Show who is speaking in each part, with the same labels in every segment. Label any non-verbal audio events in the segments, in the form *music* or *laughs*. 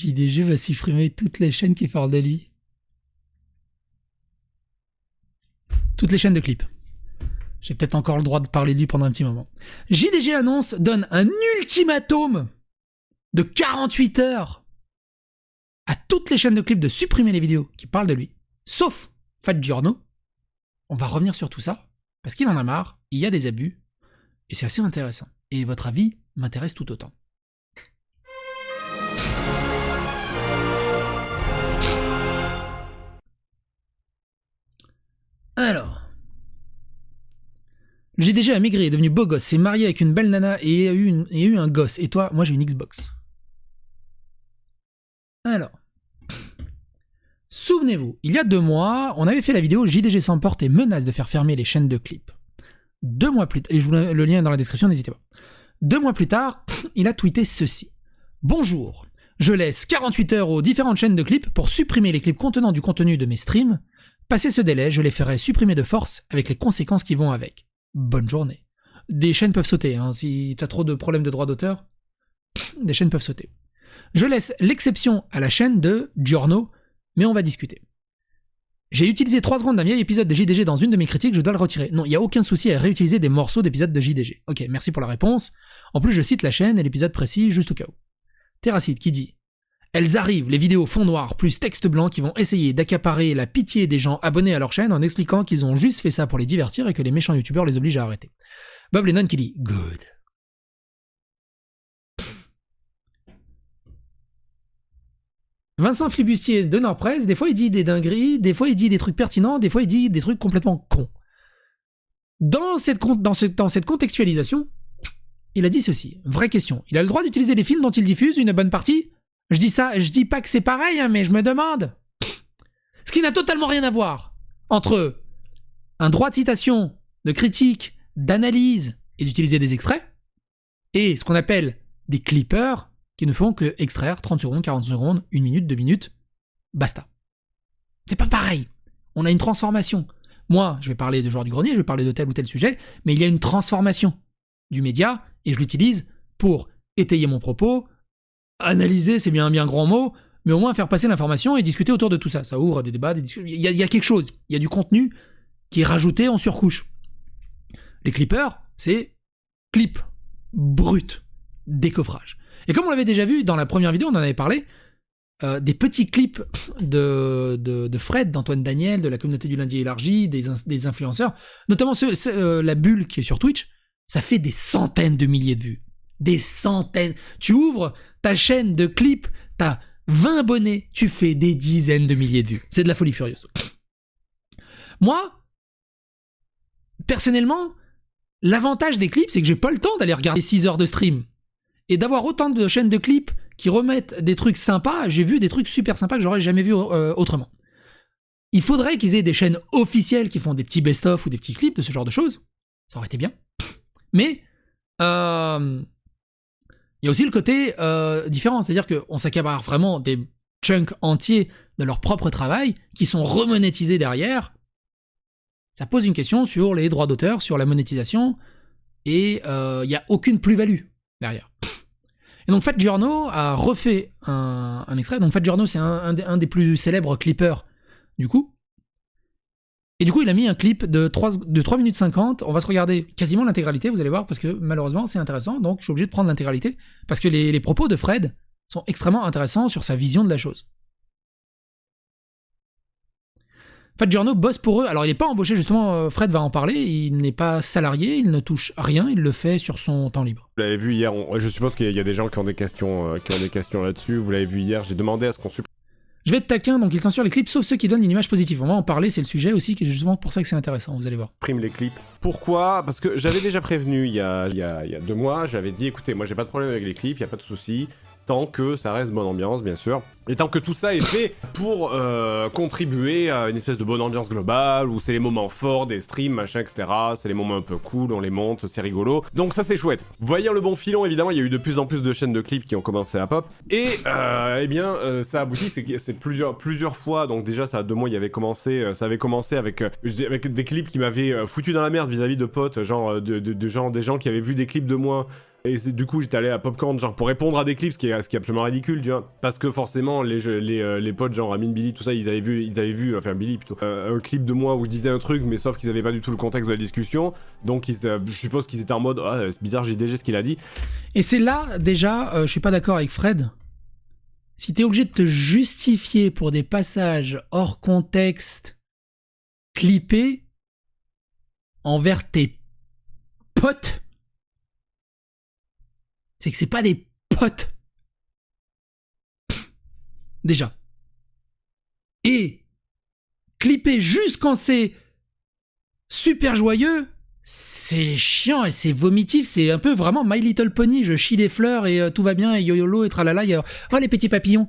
Speaker 1: JDG va supprimer toutes les chaînes qui parlent de lui. Toutes les chaînes de clips. J'ai peut-être encore le droit de parler de lui pendant un petit moment. JDG annonce, donne un ultimatum de 48 heures à toutes les chaînes de clips de supprimer les vidéos qui parlent de lui, sauf Fat Giorno. On va revenir sur tout ça, parce qu'il en a marre, il y a des abus, et c'est assez intéressant. Et votre avis m'intéresse tout autant. GDG a maigri, est devenu beau gosse, s'est marié avec une belle nana et a eu, un gosse. Et toi, moi j'ai une Xbox. Alors. Souvenez-vous, il y a deux mois, on avait fait la vidéo JDG s'emporte et menace de faire fermer les chaînes de clips. Deux mois plus tard, et je vous le lien est dans la description, n'hésitez pas. Deux mois plus tard, *clears throat* il a tweeté ceci. Bonjour, je laisse 48 heures aux différentes chaînes de clips pour supprimer les clips contenant du contenu de mes streams. Passé ce délai, je les ferai supprimer de force avec les conséquences qui vont avec. Bonne journée. Des chaînes peuvent sauter, hein, si t'as trop de problèmes de droit d'auteur, des chaînes peuvent sauter. Je laisse l'exception à la chaîne de Giorno, mais on va discuter. J'ai utilisé 3 secondes d'un vieil épisode de JDG dans une de mes critiques, je dois le retirer. Non, il n'y a aucun souci à réutiliser des morceaux d'épisodes de JDG. Ok, merci pour la réponse. En plus, je cite la chaîne et l'épisode précis, juste au cas où. Terracide qui dit Elles arrivent, les vidéos fond noir plus texte blanc qui vont essayer d'accaparer la pitié des gens abonnés à leur chaîne en expliquant qu'ils ont juste fait ça pour les divertir et que les méchants youtubeurs les obligent à arrêter. Bob Lennon qui dit Good. Vincent Flibustier de Nordpresse, des fois il dit des dingueries, des fois il dit des trucs pertinents, des fois il dit des trucs complètement cons. Dans cette, dans cette contextualisation, il a dit ceci. Vraie question. Il a le droit d'utiliser les films dont il diffuse une bonne partie Je dis ça, je dis pas que c'est pareil, hein, mais je me demande. Ce qui n'a totalement rien à voir entre un droit de citation, de critique, d'analyse et d'utiliser des extraits, et ce qu'on appelle des clippers qui ne font que extraire 30 secondes, 40 secondes, 1 minute, 2 minutes, basta. C'est pas pareil. On a une transformation. Moi, je vais parler de joueur du grenier, je vais parler de tel ou tel sujet, mais il y a une transformation du média et je l'utilise pour étayer mon propos, analyser, c'est bien un bien grand mot, mais au moins faire passer l'information et discuter autour de tout ça. Ça ouvre des débats, des discussions. Il y, a, quelque chose, il y a du contenu qui est rajouté en surcouche. Les clippers, c'est clip, brut, décoffrage. Et comme on l'avait déjà vu dans la première vidéo, on en avait parlé, euh, des petits clips de, de, Fred, d'Antoine Daniel, de la communauté du lundi élargi, des, des influenceurs, notamment euh, la bulle qui est sur Twitch, ça fait des centaines de milliers de vues. Des centaines. Tu ouvres ta chaîne de clips, t'as 20 abonnés, tu fais des dizaines de milliers de vues. C'est de la folie furieuse. Moi, personnellement, l'avantage des clips, c'est que j'ai pas le temps d'aller regarder 6 heures de stream. Et d'avoir autant de chaînes de clips qui remettent des trucs sympas, j'ai vu des trucs super sympas que j'aurais jamais vu euh, autrement. Il faudrait qu'ils aient des chaînes officielles qui font des petits best-of ou des petits clips de ce genre de choses. Ça aurait été bien. Mais euh, il y a aussi le côté euh, différent, c'est-à-dire qu'on s'accapare vraiment des chunks entiers de leur propre travail qui sont remonétisés derrière. Ça pose une question sur les droits d'auteur, sur la monétisation, et euh, il n'y a aucune plus-value derrière. Et donc Fat Giorno a refait un, extrait. Donc Fat Giorno, c'est un des plus célèbres clippers du coup. Et du coup, il a mis un clip de 3, de 3 minutes 50. On va se regarder quasiment l'intégralité, vous allez voir, parce que malheureusement, c'est intéressant. Donc, je suis obligé de prendre l'intégralité. Parce que les, propos de Fred sont extrêmement intéressants sur sa vision de la chose. Fat Giorno bosse pour eux. Alors, il n'est pas embauché, justement, euh, Fred va en parler. Il n'est pas salarié, il ne touche rien, il le fait sur son temps libre.
Speaker 2: Vous l'avez vu hier, je suppose qu'il y a- il y a des gens qui ont des questions, euh, qui ont des questions là-dessus. Vous l'avez vu hier, j'ai demandé à ce qu'on supprime
Speaker 1: Je vais être taquin, donc il censure les clips, sauf ceux qui donnent une image positive. On va en parler, c'est le sujet aussi, qui est justement pour ça que c'est intéressant, vous allez voir.
Speaker 2: les clips. Pourquoi? Parce que j'avais déjà prévenu il y a deux mois, j'avais dit écoutez, moi j'ai pas de problème avec les clips, il y a pas de souci. Tant que ça reste bonne ambiance, bien sûr. Et tant que tout ça est fait pour euh, contribuer à une espèce de bonne ambiance globale, où c'est les moments forts des streams, machin, etc. C'est les moments un peu cool, on les monte, c'est rigolo. Donc ça c'est chouette. Voyant le bon filon, évidemment, il y a eu de plus en plus de chaînes de clips qui ont commencé à pop. Et euh, eh bien, euh, ça aboutit, c'est plusieurs, plusieurs fois. Donc déjà, ça a deux mois, il y avait commencé, ça avait commencé avec, des clips qui m'avaient foutu dans la merde vis-à-vis de potes, genre de, de, gens, des gens qui avaient vu des clips de moi Et du coup, j'étais allé à Popcorn, genre pour répondre à des clips, ce qui est, ce qui est absolument ridicule, tu vois. Parce que forcément, les, les, euh, les potes, genre Amin, Billy, tout ça, ils avaient vu, ils avaient vu, enfin Billy plutôt, euh, un clip de moi où je disais un truc, mais sauf qu'ils avaient pas du tout le contexte de la discussion. Donc, ils, étaient- je suppose qu'ils étaient en mode, ah, c'est bizarre, j'ai déjà ce qu'il a dit.
Speaker 1: Et c'est là, déjà, euh, je suis pas d'accord avec Fred. Si t'es obligé de te justifier pour des passages hors contexte, clippés, envers tes potes, c'est que c'est pas des potes. Déjà. Et clipper juste quand c'est super joyeux, c'est chiant et c'est vomitif. C'est un peu vraiment My Little Pony. Je chie des fleurs et euh, tout va bien et yo-yolo et tralala. Y a... Oh, les petits papillons.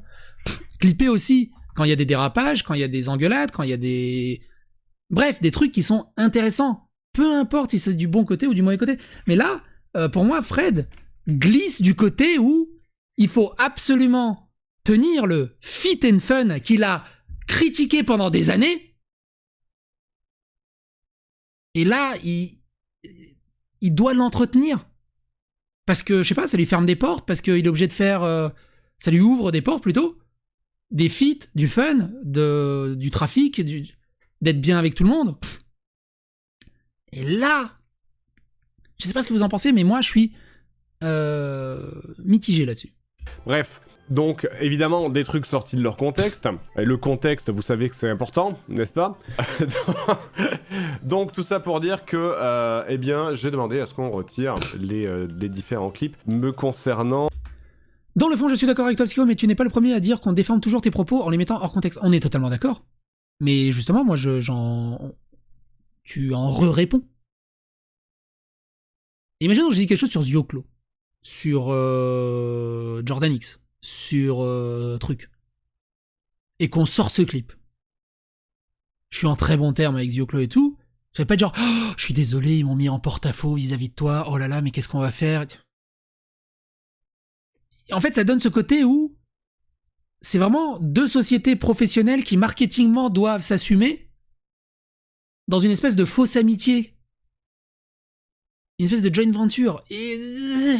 Speaker 1: Clipper aussi quand il y a des dérapages, quand il y a des engueulades, quand il y a des. Bref, des trucs qui sont intéressants. Peu importe si c'est du bon côté ou du mauvais côté. Mais là, euh, pour moi, Fred glisse du côté où il faut absolument tenir le fit and fun qu'il a critiqué pendant des années. Et là, il, il doit l'entretenir. Parce que, je sais pas, ça lui ferme des portes, parce qu'il est obligé de faire. euh, ça lui ouvre des portes plutôt. Des feats, du fun, de, du trafic, d'être bien avec tout le monde. Et là, je sais pas ce que vous en pensez, mais moi je suis mitigé là-dessus.
Speaker 2: Bref, donc évidemment des trucs sortis de leur contexte. Et le contexte, vous savez que c'est important, n'est-ce pas *laughs* Donc tout ça pour dire que, euh, eh bien, j'ai demandé à ce qu'on retire les, euh, les différents clips me concernant.
Speaker 1: Dans le fond, je suis d'accord avec toi, Psycho, mais tu n'es pas le premier à dire qu'on déforme toujours tes propos en les mettant hors contexte. On est totalement d'accord. Mais justement, moi, je, j'en. Tu en re-réponds. Imagine que je dis quelque chose sur Zioclo, sur euh, Jordan X, sur euh, truc, et qu'on sort ce clip. Je suis en très bon terme avec Zioclo et tout. Je vais pas dire, oh, je suis désolé, ils m'ont mis en porte-à-faux vis-à-vis de toi. Oh là là, mais qu'est-ce qu'on va faire? En fait, ça donne ce côté où c'est vraiment deux sociétés professionnelles qui marketingement doivent s'assumer dans une espèce de fausse amitié. Une espèce de joint venture. Et.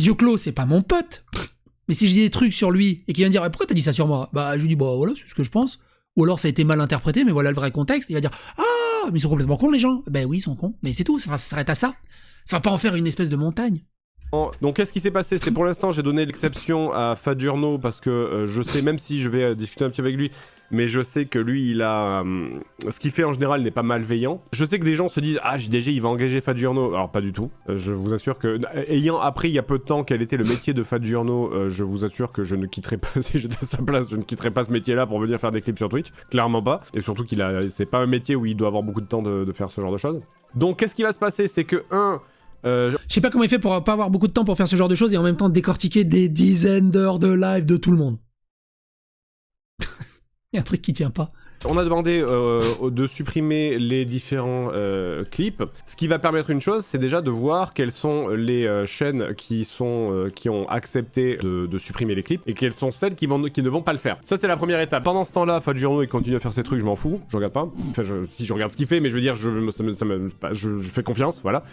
Speaker 1: Zioclo, c'est pas mon pote. Mais si je dis des trucs sur lui et qu'il vient me dire pourquoi t'as dit ça sur moi? Bah je lui dis bah voilà c'est ce que je pense. Ou alors ça a été mal interprété mais voilà le vrai contexte. Il va dire ah mais ils sont complètement cons les gens. Ben oui ils sont cons. Mais c'est tout. Ça, ça s'arrête à ça. Ça va pas en faire une espèce de montagne.
Speaker 2: Donc qu'est-ce qui s'est passé? C'est pour l'instant j'ai donné l'exception à Fadjurno parce que euh, je sais même si je vais euh, discuter un petit peu avec lui, mais je sais que lui il a euh, ce qu'il fait en général n'est pas malveillant. Je sais que des gens se disent ah JDG il va engager Fadjurno, alors pas du tout. Je vous assure que ayant appris il y a peu de temps quel était le métier de Fadjurno, euh, je vous assure que je ne quitterai pas *laughs* si j'étais à sa place, je ne quitterai pas ce métier-là pour venir faire des clips sur Twitch, clairement pas. Et surtout qu'il a c'est pas un métier où il doit avoir beaucoup de temps de, de faire ce genre de choses. Donc qu'est-ce qui va se passer? C'est que un euh,
Speaker 1: Je sais pas comment il fait pour pas avoir beaucoup de temps pour faire ce genre de choses et en même temps décortiquer des dizaines d'heures de live de tout le monde. *laughs* Il y a un truc qui tient pas.
Speaker 2: On a demandé euh, de supprimer les différents euh, clips. Ce qui va permettre une chose, c'est déjà de voir quelles sont les euh, chaînes qui sont qui ont accepté de, supprimer les clips et quelles sont celles qui, vont, qui ne vont pas le faire. Ça c'est la première étape. Pendant ce temps-là, Fadjurno il continue à faire ses trucs, je m'en fous, je regarde pas. Enfin, si je regarde ce qu'il fait, mais je veux dire, je, fais confiance, voilà.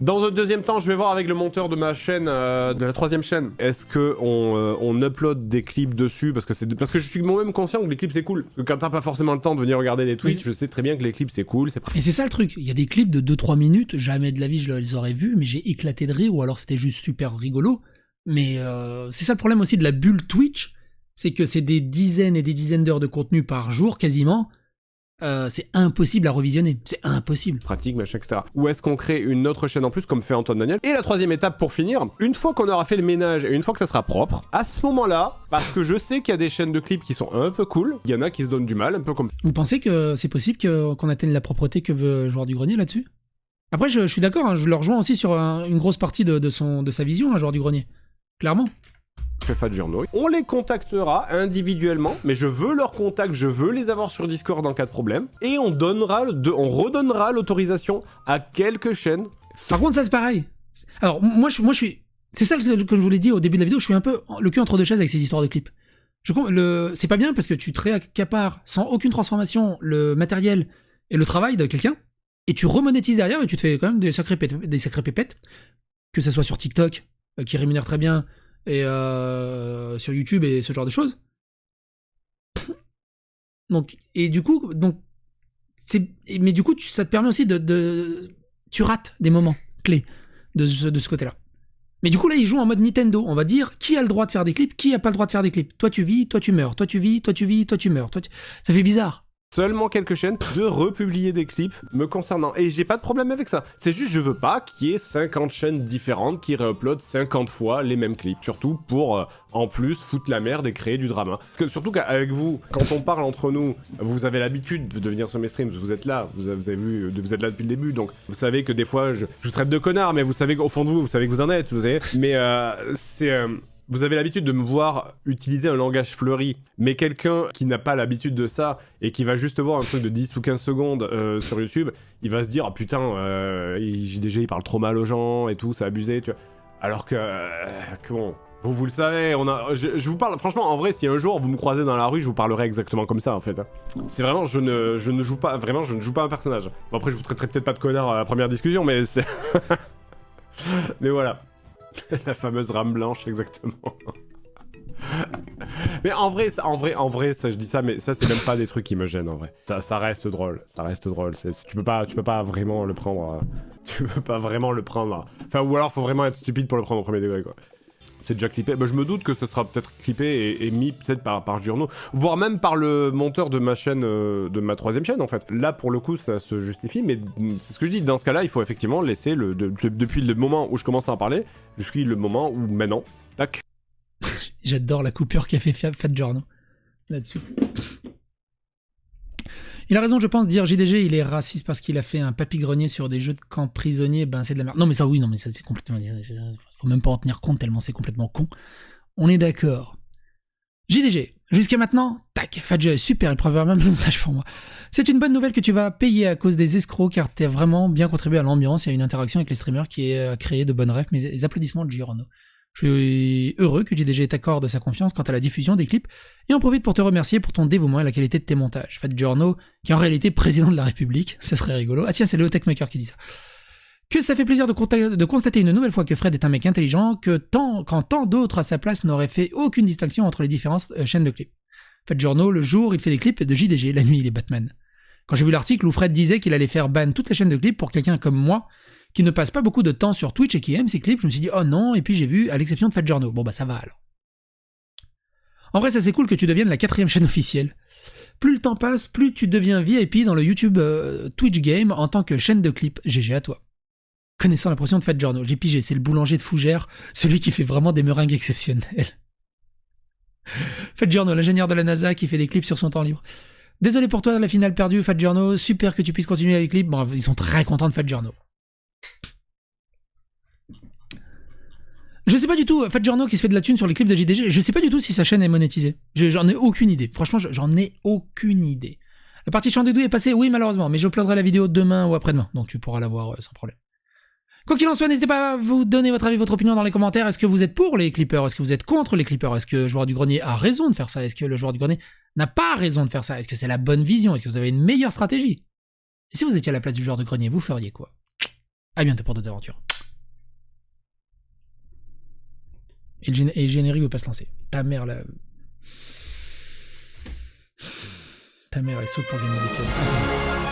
Speaker 2: Dans un deuxième temps, je vais voir avec le monteur de ma chaîne, de la troisième chaîne, est-ce que on, upload des clips dessus? Parce que parce que je suis moi-même conscient que les clips c'est cool. Quand t'as pas forcément le temps de venir regarder des Twitch,
Speaker 1: Oui.
Speaker 2: je sais très bien que les clips c'est cool, c'est
Speaker 1: Et c'est ça le truc. Il y a des clips de 2-3 minutes, jamais de la vie je les aurais vus, mais j'ai éclaté de rire, ou alors c'était juste super rigolo. Mais euh, c'est ça le problème aussi de la bulle Twitch, c'est que c'est des dizaines et des dizaines d'heures de contenu par jour quasiment. Euh, c'est impossible à revisionner. C'est impossible.
Speaker 2: pratique, machin, etc. Ou est-ce qu'on crée une autre chaîne en plus comme fait Antoine Daniel? Et la troisième étape pour finir, une fois qu'on aura fait le ménage et une fois que ça sera propre, à ce moment-là, parce que je sais qu'il y a des chaînes de clips qui sont un peu cool, il y en a qui se donnent du mal, un peu comme
Speaker 1: Vous pensez que c'est possible qu'on atteigne la propreté que veut joueur du grenier là-dessus? Après, je, je suis d'accord, hein, je le rejoins aussi sur un- une grosse partie de, de son, de sa vision, un joueur du grenier. Clairement.
Speaker 2: Fait. On les contactera individuellement, mais je veux leur contact, je veux les avoir sur Discord en cas de problème, et on donnera, on redonnera l'autorisation à quelques chaînes.
Speaker 1: Par contre, ça c'est pareil. Alors, moi, je, suis. C'est ça que je voulais dire au début de la vidéo. Je suis un peu le cul entre deux chaises avec ces histoires de clips. C'est pas bien parce que tu te réaccapares sans aucune transformation le matériel et le travail de quelqu'un. et tu remonétises derrière et tu te fais quand même des sacrés, pépettes, que ça soit sur TikTok, euh, qui rémunère très bien, et euh, sur YouTube et ce genre de choses. Donc, et du coup, donc, mais du coup, ça te permet aussi de, tu rates des moments clés de ce, de ce côté-là. Mais du coup, là, ils jouent en mode Nintendo. On va dire qui a le droit de faire des clips, qui a pas le droit de faire des clips? Toi, tu vis, toi, tu meurs. Toi, tu vis, toi, tu vis, toi, tu meurs. Toi, Ça fait bizarre
Speaker 2: seulement quelques chaînes de republier des clips me concernant. Et j'ai pas de problème avec ça. C'est juste je veux pas qu'il y ait 50 chaînes différentes qui réuploadent 50 fois les mêmes clips. Surtout pour euh, en plus foutre la merde et créer du drama. Que, surtout qu'avec vous, quand on parle entre nous, vous avez l'habitude de venir sur mes streams, vous êtes là, vous avez, vu, vous êtes là depuis le début, donc vous savez que des fois je, vous traite de connard, mais vous savez qu'au fond de vous, vous savez que vous en êtes, vous savez. Mais euh, c'est... Euh, vous avez l'habitude de me voir utiliser un langage fleuri, mais quelqu'un qui n'a pas l'habitude de ça et qui va juste voir un truc de 10 ou 15 secondes euh, sur YouTube, il va se dire ah putain, euh, JDG il parle trop mal aux gens et tout, c'est abusé, tu vois. Alors que, euh, bon, vous, vous le savez, on a, je, vous parle, franchement, en vrai, si un jour vous me croisez dans la rue, je vous parlerai exactement comme ça en fait. Hein. C'est vraiment, je ne, je ne joue pas, vraiment, je ne joue pas un personnage. Bon, après, je vous traiterai peut-être pas de connard à la première discussion, mais c'est. *laughs* mais voilà. *laughs* la fameuse rame blanche, exactement. *laughs* mais en vrai, ça, en vrai, en vrai, ça, je dis ça, mais ça, c'est même pas des trucs qui me gênent en vrai. Ça, ça reste drôle, ça reste drôle. tu peux pas, tu peux pas vraiment le prendre. Euh, *laughs* tu peux pas vraiment le prendre. Enfin, ou alors, faut vraiment être stupide pour le prendre au premier degré, quoi c'est déjà clippé. Bah, je me doute que ce sera peut-être clippé et, mis peut-être par, par voire même par le monteur de ma chaîne, euh, de ma troisième chaîne en fait. Là, pour le coup, ça se justifie, mais c'est ce que je dis. Dans ce cas-là, il faut effectivement laisser le, depuis le moment où je commence à en parler jusqu'à le moment où maintenant, tac.
Speaker 1: J'adore la coupure qu'a fait Fat Giorno là-dessus. Il a raison, je pense, dire JDG, il est raciste parce qu'il a fait un papy-grenier sur des jeux de camp prisonniers, ben c'est de la merde. Non, mais ça, oui, non, mais ça, c'est complètement. Faut même pas en tenir compte tellement c'est complètement con. On est d'accord. JDG, jusqu'à maintenant, tac, Fadja super, il prévoit même le montage pour moi. C'est une bonne nouvelle que tu vas payer à cause des escrocs car t'as vraiment bien contribué à l'ambiance et à une interaction avec les streamers qui a créé de bonnes rêves. Mes applaudissements de Giorno. Je suis heureux que JDG t'accorde sa confiance quant à la diffusion des clips et en profite pour te remercier pour ton dévouement et la qualité de tes montages. Fat Giorno, qui est en réalité président de la République, *laughs* ça serait rigolo. Ah tiens, c'est le Techmaker qui dit ça. Que ça fait plaisir de, de, constater une nouvelle fois que Fred est un mec intelligent, que quand tant d'autres à sa place n'auraient fait aucune distinction entre les différentes euh, chaînes de clips. Fat Giorno, le jour, il fait des clips de JDG, la nuit, il est Batman. Quand j'ai vu l'article où Fred disait qu'il allait faire ban toutes les chaînes de clips pour quelqu'un comme moi, qui ne passe pas beaucoup de temps sur Twitch et qui aime ses clips, je me suis dit, oh non, et puis j'ai vu, à l'exception de Fat Journal. Bon bah ça va alors. En vrai, ça c'est cool que tu deviennes la quatrième chaîne officielle. Plus le temps passe, plus tu deviens VIP dans le YouTube euh, Twitch Game en tant que chaîne de clips. GG à toi. Connaissant la pression de Fat Journal, j'ai pigé, c'est le boulanger de Fougère, celui qui fait vraiment des meringues exceptionnelles. *laughs* Fat Journal, l'ingénieur de la NASA qui fait des clips sur son temps libre. Désolé pour toi, la finale perdue, Fat Journal, super que tu puisses continuer avec les clips. Bon, ils sont très contents de Fat Journal. Je sais pas du tout, Fat Journal qui se fait de la thune sur les clips de JDG, je sais pas du tout si sa chaîne est monétisée. J'en ai aucune idée. Franchement, j'en ai aucune idée. La partie chant est passée, oui, malheureusement, mais j'uploaderai la vidéo demain ou après-demain, donc tu pourras la voir euh, sans problème. Quoi qu'il en soit, n'hésitez pas à vous donner votre avis, votre opinion dans les commentaires. Est-ce que vous êtes pour les clippers? Est-ce que vous êtes contre les clippers? Est-ce que le joueur du grenier a raison de faire ça? Est-ce que le joueur du grenier n'a pas raison de faire ça? Est-ce que c'est la bonne vision? Est-ce que vous avez une meilleure stratégie? Et si vous étiez à la place du joueur du grenier, vous feriez quoi? À bientôt pour d'autres aventures. Et le, générique veut pas se lancer. Ta mère là. Ta mère elle saute pour gagner des pièces. Ah,